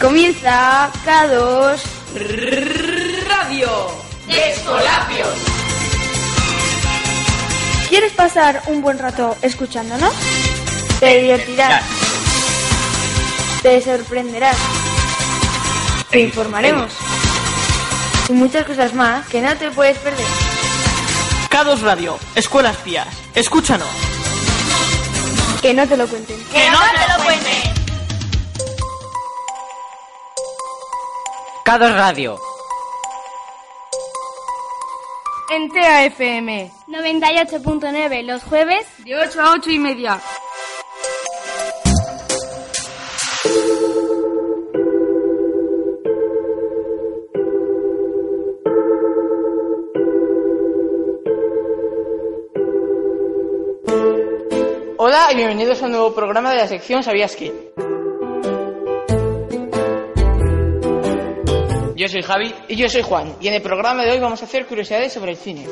Comienza K2 Radio de Escolapios. ¿Quieres pasar un buen rato escuchándonos? Te divertirás. Te sorprenderás. Te informaremos. Y muchas cosas más que no te puedes perder. K2 Radio, Escuelas Pías. Escúchanos. Que no te lo cuenten. Que no te lo cuenten. K2 Radio. En TAFM 98.9 los jueves de 8 a 8 y media. Hola y bienvenidos a un nuevo programa de la sección ¿Sabías qué? Yo soy Javi. Y yo soy Juan, y en el programa de hoy vamos a hacer curiosidades sobre el cine.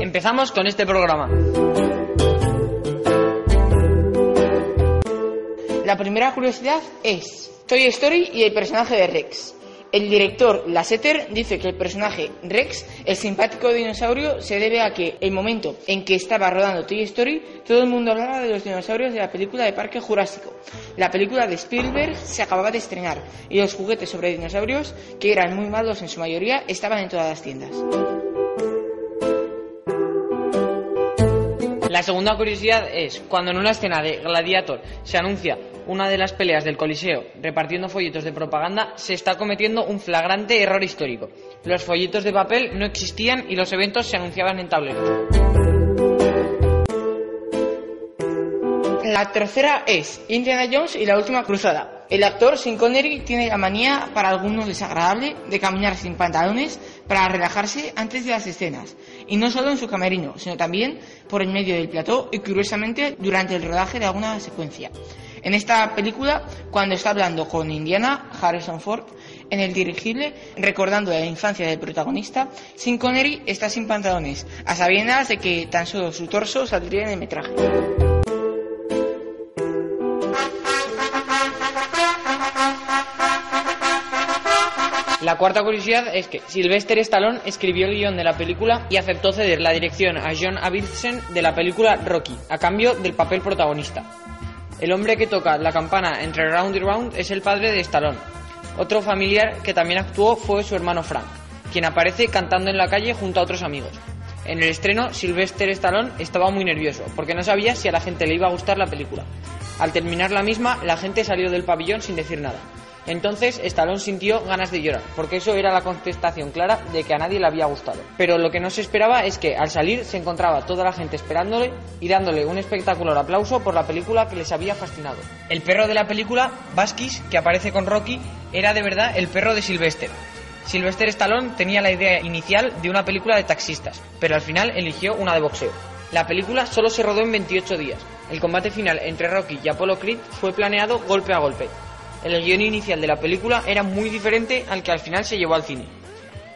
Empezamos con este programa. La primera curiosidad es Toy Story y el personaje de Rex. El director Lasseter dice que el personaje Rex, el simpático dinosaurio, se debe a que el momento en que estaba rodando Toy Story, todo el mundo hablaba de los dinosaurios de la película de Parque Jurásico. La película de Spielberg se acababa de estrenar y los juguetes sobre dinosaurios, que eran muy malos en su mayoría, estaban en todas las tiendas. La segunda curiosidad es, cuando en una escena de Gladiator se anuncia una de las peleas del Coliseo repartiendo folletos de propaganda, se está cometiendo un flagrante error histórico. Los folletos de papel no existían y los eventos se anunciaban en tableros. La tercera es Indiana Jones y la última cruzada. El actor Sean Connery tiene la manía, para algunos desagradable, de caminar sin pantalones para relajarse antes de las escenas. Y no solo en su camerino, sino también por el medio del plató y curiosamente durante el rodaje de alguna secuencia. En esta película, cuando está hablando con Indiana, Harrison Ford, en el dirigible, recordando la infancia del protagonista, Sean Connery está sin pantalones, a sabiendas de que tan solo su torso saldría en el metraje. La cuarta curiosidad es que Sylvester Stallone escribió el guion de la película y aceptó ceder la dirección a John Avildsen de la película Rocky, a cambio del papel protagonista. El hombre que toca la campana entre Round y Round es el padre de Stallone. Otro familiar que también actuó fue su hermano Frank, quien aparece cantando en la calle junto a otros amigos. En el estreno, Sylvester Stallone estaba muy nervioso, porque no sabía si a la gente le iba a gustar la película. Al terminar la misma, la gente salió del pabellón sin decir nada. Entonces Stallone sintió ganas de llorar, porque eso era la contestación clara de que a nadie le había gustado. Pero lo que no se esperaba es que al salir se encontraba toda la gente esperándole y dándole un espectacular aplauso por la película que les había fascinado. El perro de la película, Baskis, que aparece con Rocky, era de verdad el perro de Sylvester. Sylvester Stallone tenía la idea inicial de una película de taxistas, pero al final eligió una de boxeo. La película solo se rodó en 28 días. El combate final entre Rocky y Apollo Creed fue planeado golpe a golpe. El guion inicial de la película era muy diferente al que al final se llevó al cine.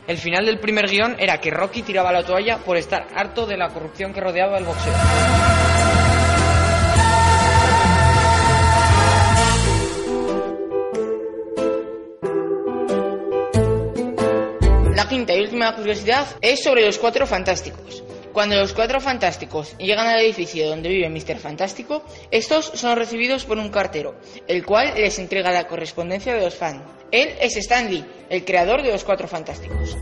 El final del primer guion era que Rocky tiraba la toalla por estar harto de la corrupción que rodeaba el boxeo. La quinta y última curiosidad es sobre los cuatro fantásticos. Cuando los cuatro fantásticos llegan al edificio donde vive Mr. Fantástico, estos son recibidos por un cartero, el cual les entrega la correspondencia de los fans. Él es Stan Lee, el creador de los cuatro fantásticos.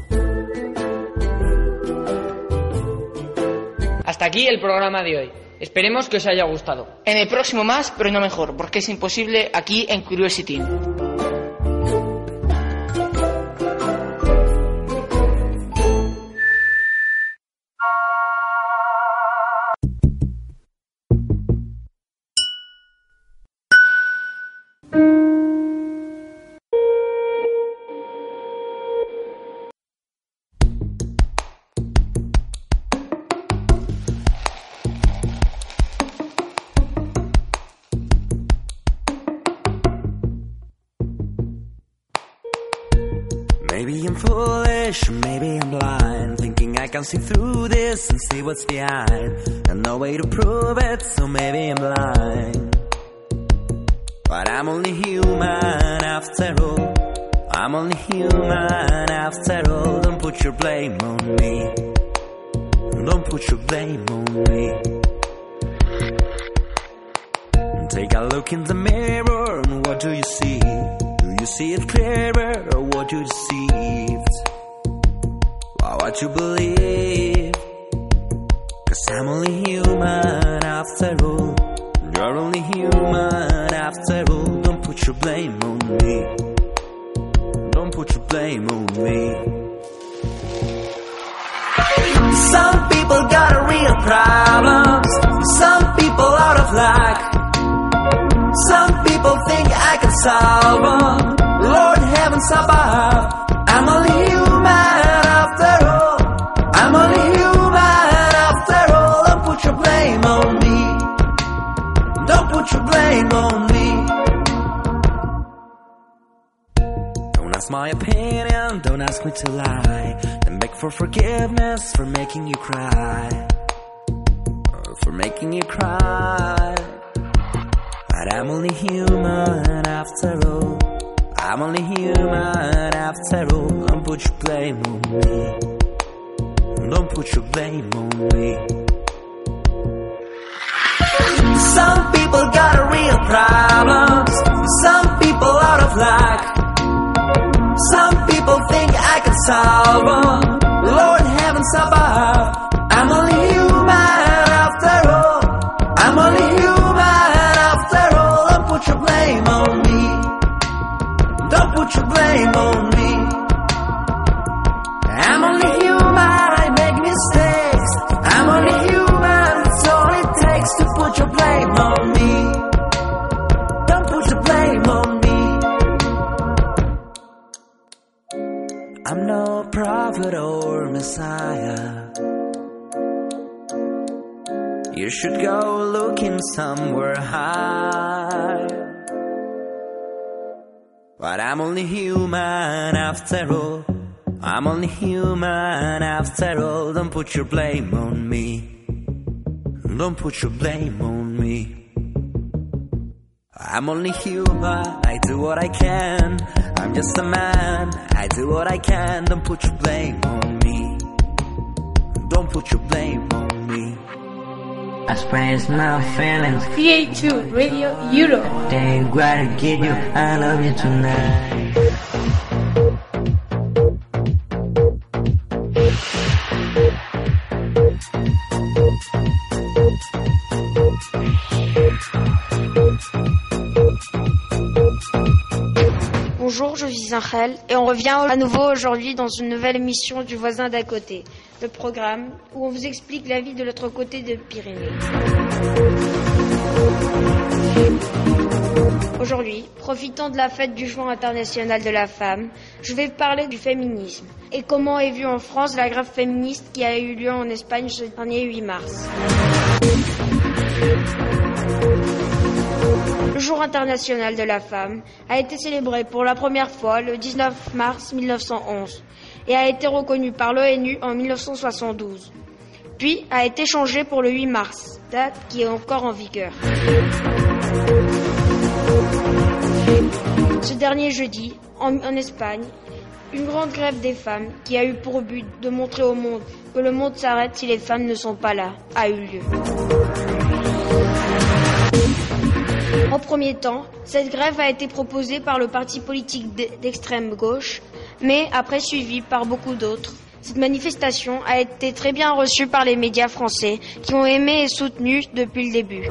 Hasta aquí el programa de hoy. Esperemos que os haya gustado. En el próximo más, pero no mejor, porque es imposible aquí en Curiosity. See through this and see what's behind. And no way to prove it, so maybe I'm blind. But I'm only human after all. I'm only human after all. Don't put your blame on me. Don't put your blame on me. Take a look in the mirror and what do you see? Do you see it clearer or what you deceived? Why what you believe? Cause I'm only human after all. You're only human after all. Don't put your blame on me. Don't put your blame on me. Some people got a real problems. Some people out of luck. Some people think I can solve them. Lord heavens above. I'm only human blame on me. Don't put your blame on me. Don't ask my opinion, don't ask me to lie. Then beg for forgiveness for making you cry. Uh, for making you cry. But I'm only human after all. I'm only human after all. Don't put your blame on me. Don't put your blame on me. Some people got real problems. Some people out of luck. Some people think I can solve them. Lord heavens above. I'm only human after all. I'm only human after all. Don't put your blame on me. Don't put your blame on me. Prophet or messiah. You should go looking somewhere high. But I'm only human after all. I'm only human after all. Don't put your blame on me. Don't put your blame on me. I'm only human, I do what I can. I'm just a man, I do what I can. Don't put your blame on me. Don't put your blame on me. I express my feelings, CA2 Radio Europe. they gotta get you, I love you tonight. Et on revient à nouveau aujourd'hui dans une nouvelle émission du voisin d'à côté, le programme où on vous explique la vie de l'autre côté des Pyrénées. Aujourd'hui, profitant de la fête du jour international de la femme, je vais parler du féminisme et comment est vue en France la grève féministe qui a eu lieu en Espagne ce dernier 8 mars. Le jour international de la femme a été célébré pour la première fois le 19 mars 1911 et a été reconnu par l'ONU en 1972. Puis a été changé pour le 8 mars, date qui est encore en vigueur. Ce dernier jeudi, en, Espagne, une grande grève des femmes qui a eu pour but de montrer au monde que le monde s'arrête si les femmes ne sont pas là, a eu lieu. En premier temps, cette grève a été proposée par le parti politique d'extrême gauche, mais après suivie par beaucoup d'autres. Cette manifestation a été très bien reçue par les médias français qui ont aimé et soutenu depuis le début.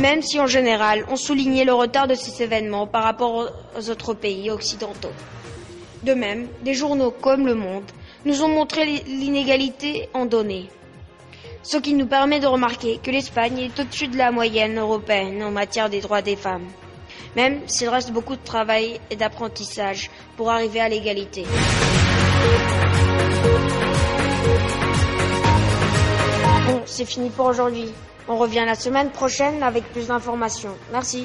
Même si en général on soulignait le retard de ces événements par rapport aux autres pays occidentaux. De même, des journaux comme Le Monde nous ont montré l'inégalité en données ce qui nous permet de remarquer que l'Espagne est au-dessus de la moyenne européenne en matière des droits des femmes, même s'il reste beaucoup de travail et d'apprentissage pour arriver à l'égalité. Bon, c'est fini pour aujourd'hui. On revient la semaine prochaine avec plus d'informations. Merci.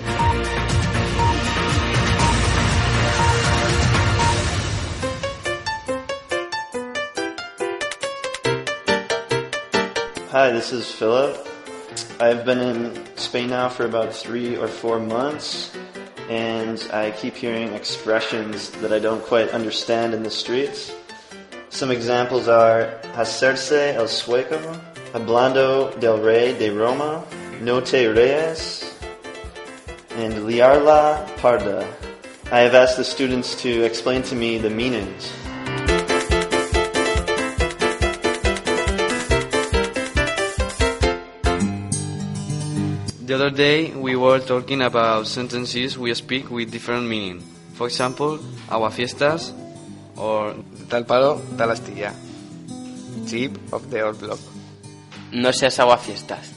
Hi, this is Philip. I've been in Spain now for about three or four months, and I keep hearing expressions that I don't quite understand in the streets. Some examples are hacerse el sueco, hablando del rey de Roma, no te reyes, and liarla parda. I have asked the students to explain to me the meanings. The other day we were talking about sentences we speak with different meaning. For example, aguafiestas or tal palo, tal astilla. Chip of the old block. No seas aguafiestas.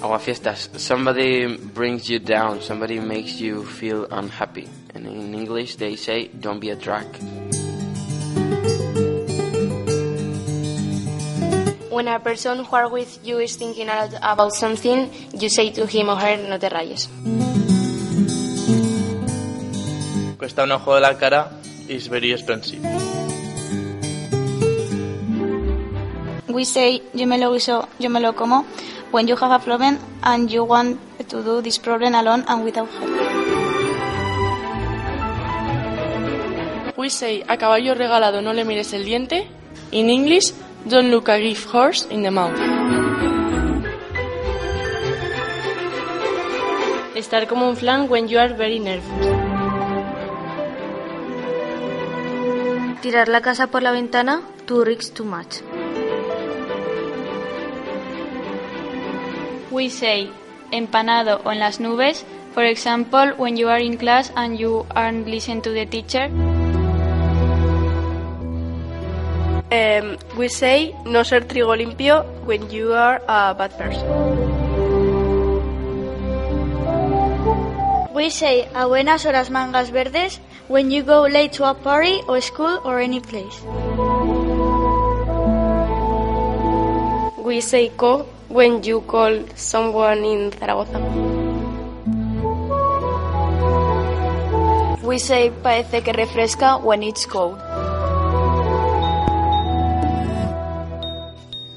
Aguafiestas. Somebody brings you down. Somebody makes you feel unhappy. And in English they say, don't be a drag. When a person who are with you is thinking a lot about something, you say to him or her, no te rayes. Cuesta un ojo de la cara is very expensive. We say, yo me lo guiso, yo me lo como, when you have a problem and you want to do this problem alone and without help. We say, a caballo regalado no le mires el diente. In English, don't look a gift horse in the mouth. Estar como un flan when you are very nervous. Tirar la casa por la ventana, too rich too much. We say empanado on las nubes, for example, when you are in class and you aren't listening to the teacher. Um, we say no ser trigo limpio when you are a bad person. We say a buenas horas mangas verdes when you go late to a party or school or any place. We say co when you call someone in Zaragoza. We say parece que refresca when it's cold.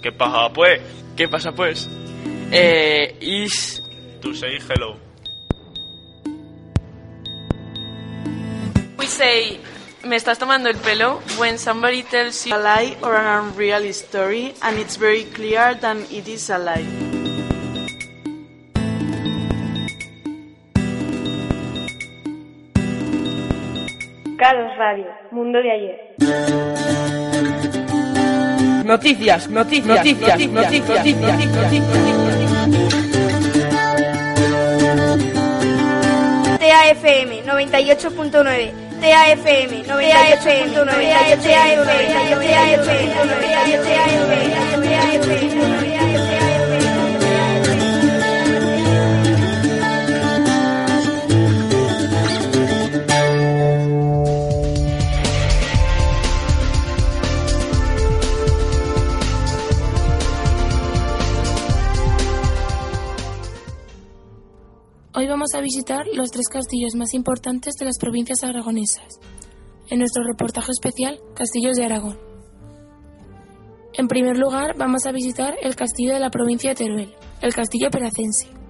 ¿Qué pasa pues? ¿Qué pasa pues? Eh, is... To say hello. We say me estás tomando el pelo when somebody tells you a lie or an unreal story and it's very clear that it is a lie. Cados Radio, Mundo de ayer. Noticias, noticias, noticias, noticias, noticias, TAFM 98.9 TAFM 98.9 TAFM 'Hoy vamos a visitar los tres castillos más importantes de las provincias aragonesas, en nuestro reportaje especial Castillos de Aragón. En primer lugar, vamos a visitar el castillo de la provincia de Teruel, el castillo peracense.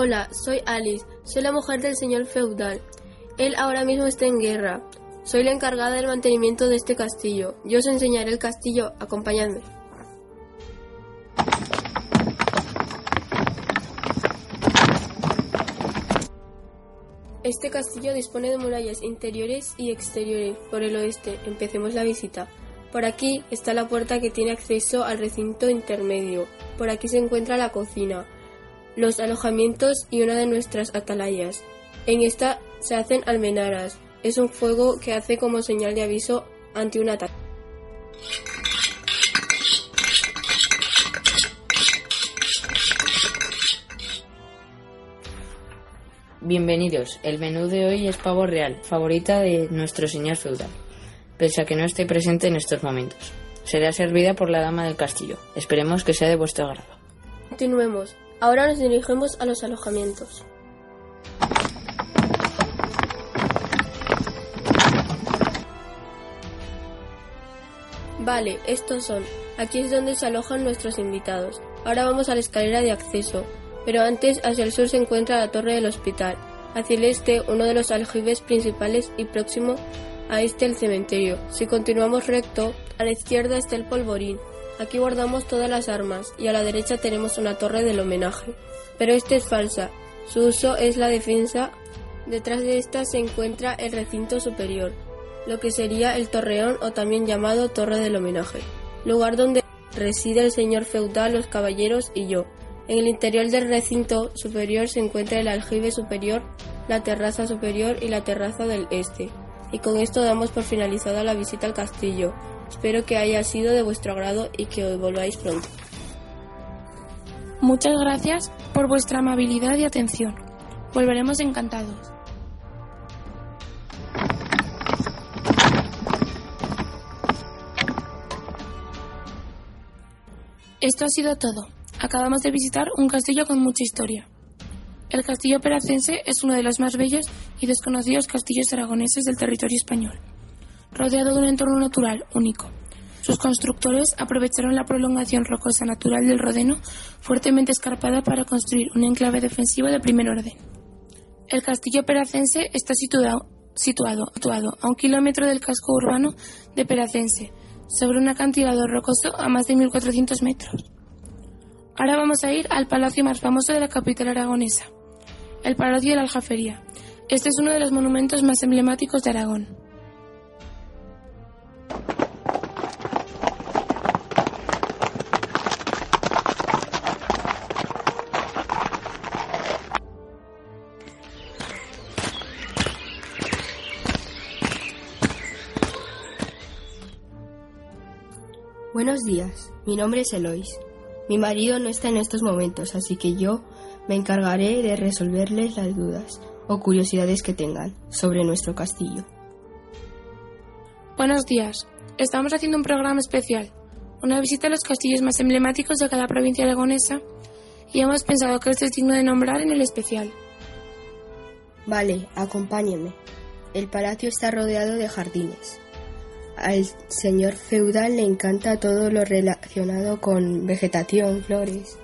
Hola, soy Alice, soy la mujer del señor feudal. Él ahora mismo está en guerra. Soy la encargada del mantenimiento de este castillo. Yo os enseñaré el castillo, acompañadme. Este castillo dispone de murallas interiores y exteriores. Por el oeste, empecemos la visita. Por aquí está la puerta que tiene acceso al recinto intermedio. Por aquí se encuentra la cocina, los alojamientos y una de nuestras atalayas. En esta se hacen almenaras. Es un fuego que hace como señal de aviso ante un ataque. Bienvenidos. El menú de hoy es pavo real, favorita de nuestro señor feudal, pese a que no esté presente en estos momentos. será servida por la dama del castillo. Esperemos que sea de vuestro agrado. Continuemos. Ahora nos dirigimos a los alojamientos. Vale, estos son. Aquí es donde se alojan nuestros invitados. Ahora vamos a la escalera de acceso. Pero antes, hacia el sur se encuentra la torre del hospital. Hacia el este, uno de los aljibes principales y próximo a este el cementerio. Si continuamos recto, a la izquierda está el polvorín. Aquí guardamos todas las armas y a la derecha tenemos una torre del homenaje. Pero esta es falsa. Su uso es la defensa. Detrás de esta se encuentra el recinto superior, lo que sería el torreón o también llamado torre del homenaje, lugar donde reside el señor feudal, los caballeros y yo. En el interior del recinto superior se encuentra el aljibe superior, la terraza superior y la terraza del este. Y con esto damos por finalizada la visita al castillo. Espero que haya sido de vuestro agrado y que os volváis pronto. Muchas gracias por vuestra amabilidad y atención. Volveremos encantados. Esto ha sido todo. Acabamos de visitar un castillo con mucha historia. El castillo peracense es uno de los más bellos y desconocidos castillos aragoneses del territorio español, rodeado de un entorno natural único. Sus constructores aprovecharon la prolongación rocosa natural del Rodeno, fuertemente escarpada, para construir un enclave defensivo de primer orden. El castillo peracense está situado, a un kilómetro del casco urbano de Peracense, sobre un acantilado rocoso a más de 1400 metros. Ahora vamos a ir al palacio más famoso de la capital aragonesa, el Palacio de la Aljafería. Este es uno de los monumentos más emblemáticos de Aragón. Buenos días, mi nombre es Elois. Mi marido no está en estos momentos, así que yo me encargaré de resolverles las dudas o curiosidades que tengan sobre nuestro castillo. Buenos días. Estamos haciendo un programa especial, una visita a los castillos más emblemáticos de cada provincia aragonesa y hemos pensado que este es digno de nombrar en el especial. Vale, acompáñeme. El palacio está rodeado de jardines. Al señor feudal le encanta todo lo relacionado con vegetación, flores.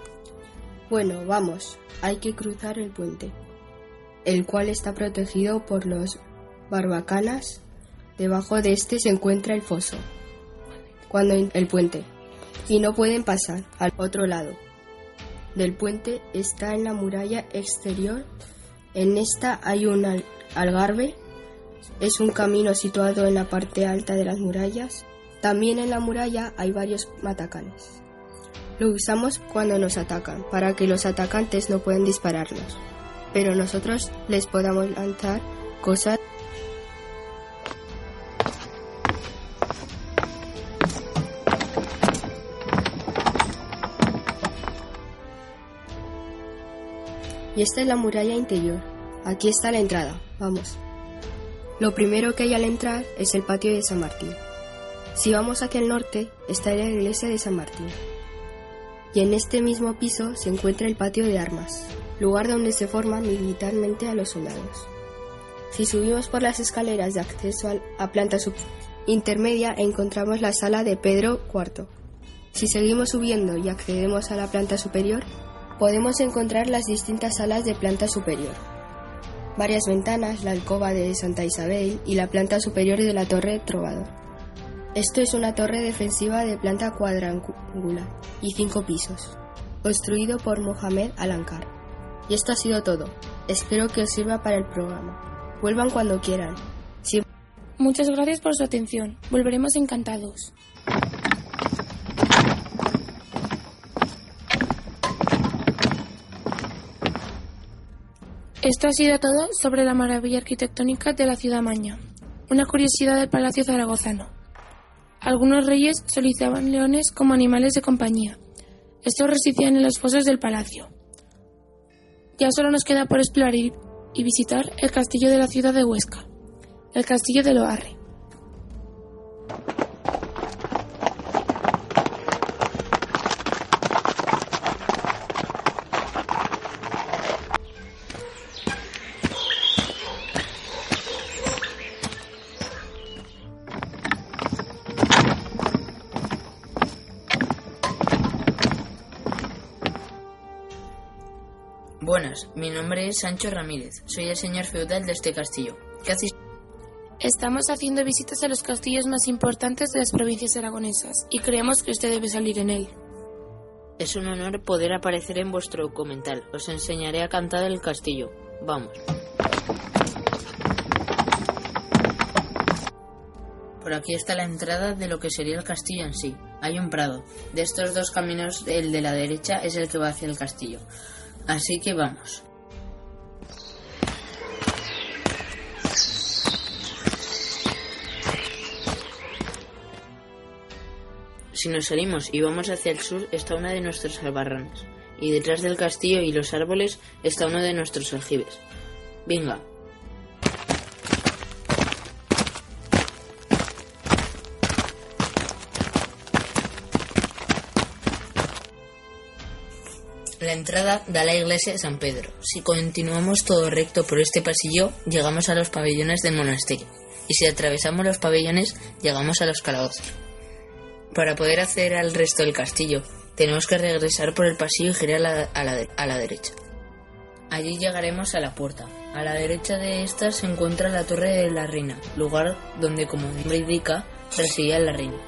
Bueno, vamos, hay que cruzar el puente, el cual está protegido por los barbacanas. Debajo de este se encuentra el foso, cuando el puente, y no pueden pasar al otro lado. Del puente está en la muralla exterior. En esta hay un al- algarve. Es un camino situado en la parte alta de las murallas. También en la muralla hay varios matacanes. Lo usamos cuando nos atacan, para que los atacantes no puedan dispararnos, pero nosotros les podamos lanzar cosas. Esta es la muralla interior. Aquí está la entrada. Vamos. Lo primero que hay al entrar es el patio de San Martín. Si vamos hacia el norte, está la iglesia de San Martín. Y en este mismo piso se encuentra el patio de armas, lugar donde se forman militarmente a los soldados. Si subimos por las escaleras de acceso a planta intermedia, encontramos la sala de Pedro IV. Si seguimos subiendo y accedemos a la planta superior, podemos encontrar las distintas salas de planta superior. Varias ventanas, la alcoba de Santa Isabel y la planta superior de la torre Trovador. Esto es una torre defensiva de planta cuadrangular y cinco pisos, construido por Mohamed Alankar. Y esto ha sido todo. Espero que os sirva para el programa. Vuelvan cuando quieran. Si Muchas gracias por su atención. Volveremos encantados. Esto ha sido todo sobre la maravilla arquitectónica de la ciudad maña. Una curiosidad del Palacio Zaragozano. Algunos reyes solicitaban leones como animales de compañía. Estos residían en los fosos del palacio. Ya solo nos queda por explorar y visitar el castillo de la ciudad de Huesca, el castillo de Loarre. Sancho Ramírez. Soy el señor feudal de este castillo. ¿Qué hacéis? Estamos haciendo visitas a los castillos más importantes de las provincias aragonesas y creemos que usted debe salir en él. Es un honor poder aparecer en vuestro documental. Os enseñaré a cantar el castillo. Vamos. Por aquí está la entrada de lo que sería el castillo en sí. Hay un prado. De estos dos caminos, el de la derecha es el que va hacia el castillo. Así que vamos. Si nos salimos y vamos hacia el sur está una de nuestras albarranas. Y detrás del castillo y los árboles está uno de nuestros aljibes. Venga, La entrada da la iglesia de San Pedro. Si continuamos todo recto por este pasillo, llegamos a los pabellones del monasterio. Y si atravesamos los pabellones, llegamos a los calabozos. Para poder acceder al resto del castillo, tenemos que regresar por el pasillo y girar a la, derecha. Allí llegaremos a la puerta. A la derecha de esta se encuentra la Torre de la Reina, lugar donde, como nombre indica, residía la reina.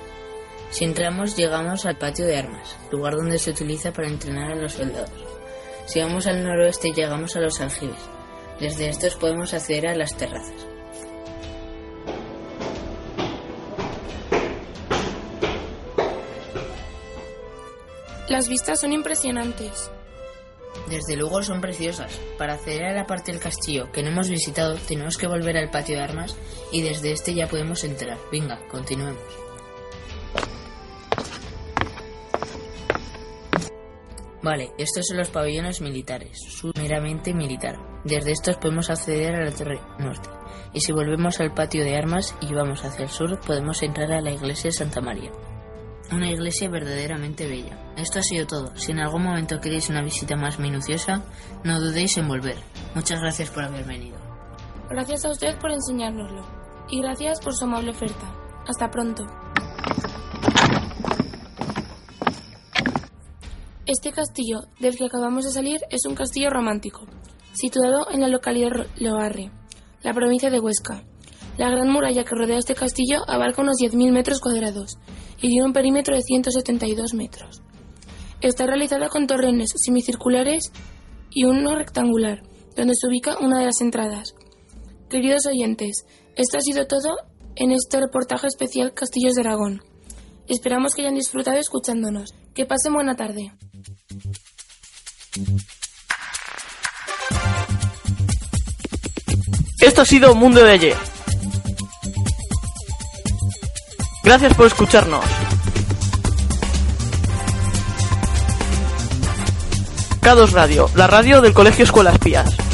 Si entramos, llegamos al patio de armas, lugar donde se utiliza para entrenar a los soldados. Si vamos al noroeste, llegamos a los aljibes. Desde estos podemos acceder a las terrazas. Las vistas son impresionantes. Desde luego son preciosas. Para acceder a la parte del castillo que no hemos visitado, tenemos que volver al patio de armas y desde este ya podemos entrar. Venga, continuemos. Vale, estos son los pabellones militares, su meramente militar. Desde estos podemos acceder a la torre norte. Y si volvemos al patio de armas y vamos hacia el sur, podemos entrar a la iglesia de Santa María. Una iglesia verdaderamente bella. Esto ha sido todo. Si en algún momento queréis una visita más minuciosa, no dudéis en volver. Muchas gracias por haber venido. Gracias a usted por enseñárnoslo. Y gracias por su amable oferta. Hasta pronto. Este castillo del que acabamos de salir es un castillo romántico, situado en la localidad Loarre, la provincia de Huesca. La gran muralla que rodea este castillo abarca unos 10.000 metros cuadrados y tiene un perímetro de 172 metros. Está realizada con torreones semicirculares y uno rectangular, donde se ubica una de las entradas. Queridos oyentes, esto ha sido todo en este reportaje especial Castillos de Aragón. Esperamos que hayan disfrutado escuchándonos. Que pasen buena tarde. Esto ha sido Mundo de ayer. Gracias por escucharnos. K2 Radio, la radio del Colegio Escuela Espías.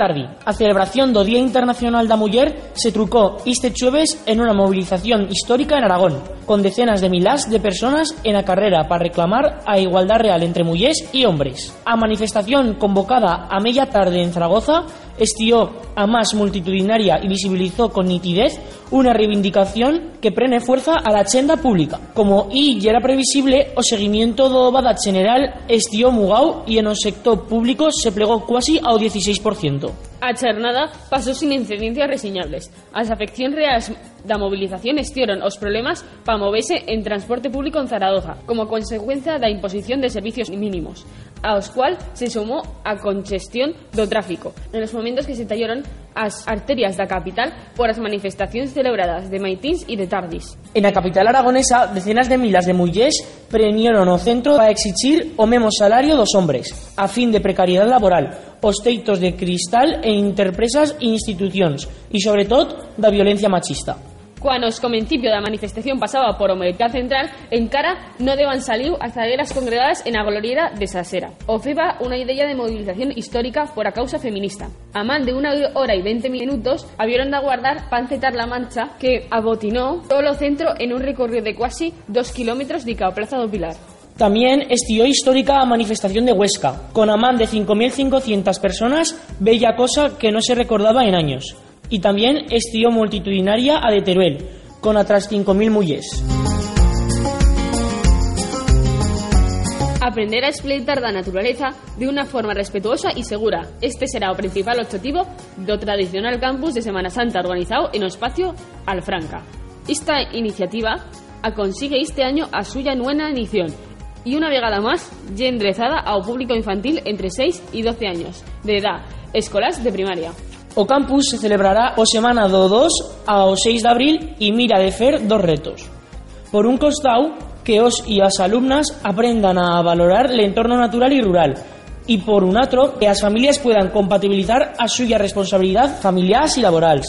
Tarde. A celebración do Día Internacional da Muller se trucó este chueves en unha movilización histórica en Aragón, con decenas de milás de personas en a carrera para reclamar a igualdad real entre mullers e hombres. A manifestación convocada a media tarde en Zaragoza estió a más multitudinaria y visibilizó con nitidez unha reivindicación que prene fuerza a la agenda pública. Como i era previsible, o seguimiento do bada general estió mugao e en o sector público se plegó quasi ao 16%. A charnada pasou sin incidencias reseñables. As afeccións reais da mobilización estieron os problemas para moverse en transporte público en Zaragoza, como consecuencia da imposición de servicios mínimos, aos cual se sumou a congestión do tráfico, en os momentos que se tallaron as arterias da capital por as manifestacións celebradas de maitins e de tardis. En a capital aragonesa, decenas de milas de mullers prenieron o centro para exigir o mesmo salario dos hombres, a fin de precariedade laboral, os teitos de cristal e interpresas e institucións, e sobre todo da violencia machista. Cuando os comencipio da manifestación pasaba por o Mercado Central, en cara no deban saliu as zagueras congregadas en a gloriera de Sasera. Ofeba unha idea de movilización histórica por a causa feminista. A man de unha hora e 20 minutos, habieron de aguardar para la mancha que abotinó todo o centro en un recorrido de quasi dos kilómetros de cao Plaza do Pilar. También estió histórica manifestación de Huesca, con a más de 5.500 personas, bella cosa que no se recordaba en años. Y también estió multitudinaria a de Teruel, con atrás 5.000 mulles. Aprender a explotar la naturaleza de una forma respetuosa y segura. Este será o principal objetivo do tradicional campus de Semana Santa organizado en o espacio Alfranca. Esta iniciativa a consigue este año a suya nueva edición y una vegada más ya enderezada ao público infantil entre 6 y 12 años de edad, escolas de primaria. O campus se celebrará o semana do 2 ao 6 de abril e mira de fer dos retos. Por un costado, que os e as alumnas aprendan a valorar entorno natural y rural y por un otro, que as familias puedan compatibilizar a suya responsabilidad familiar y laboral.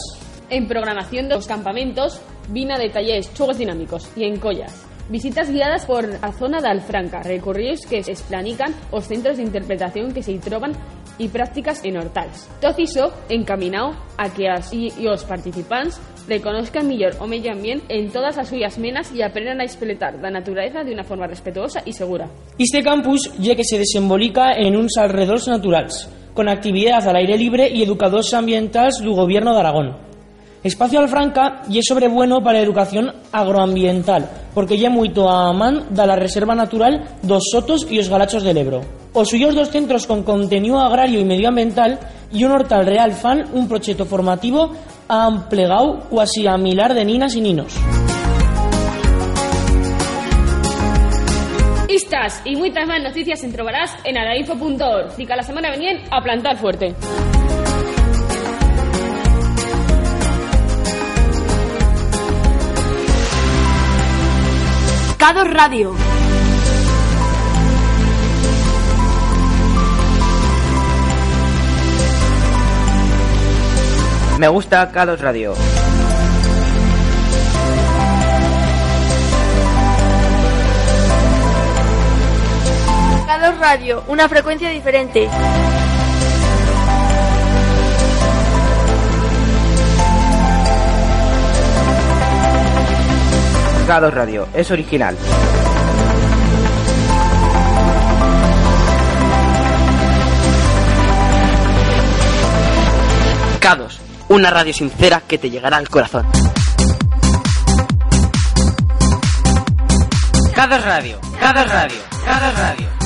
En programación de los campamentos, vina de talleres, juegos dinámicos y en collas. Visitas guiadas por a zona de Alfranca, recorridos que se explanican os centros de interpretación que se troban y prácticas en hortals. Tot iso encaminado a que as os participantes reconozcan mellor o medio ambiente en todas as suyas menas y aprendan a explotar la naturaleza de una forma respetuosa y segura. Este campus ya que se desembolica en uns alrededores naturals, con actividades al aire libre y educadores ambientales del gobierno de Aragón. Espacio Alfranca y es sobrebueno para la educación agroambiental, porque ya muito a man da la Reserva Natural dos Sotos y os Galachos del Ebro. Os suyos dos centros con contenido agrario y medioambiental y un hortal real fan un proyecto formativo amplegado cuasi a milar de ninas y ninos. Estas y muchas más noticias entrobarás en arainfo.org. Y la semana venien a plantar fuerte. Cados Radio. Me gusta Cados Radio. Cados Radio, una frecuencia diferente. Cados Radio, es original. Cados, una radio sincera que te llegará al corazón. Cados Radio, Cados Radio, Cados Radio.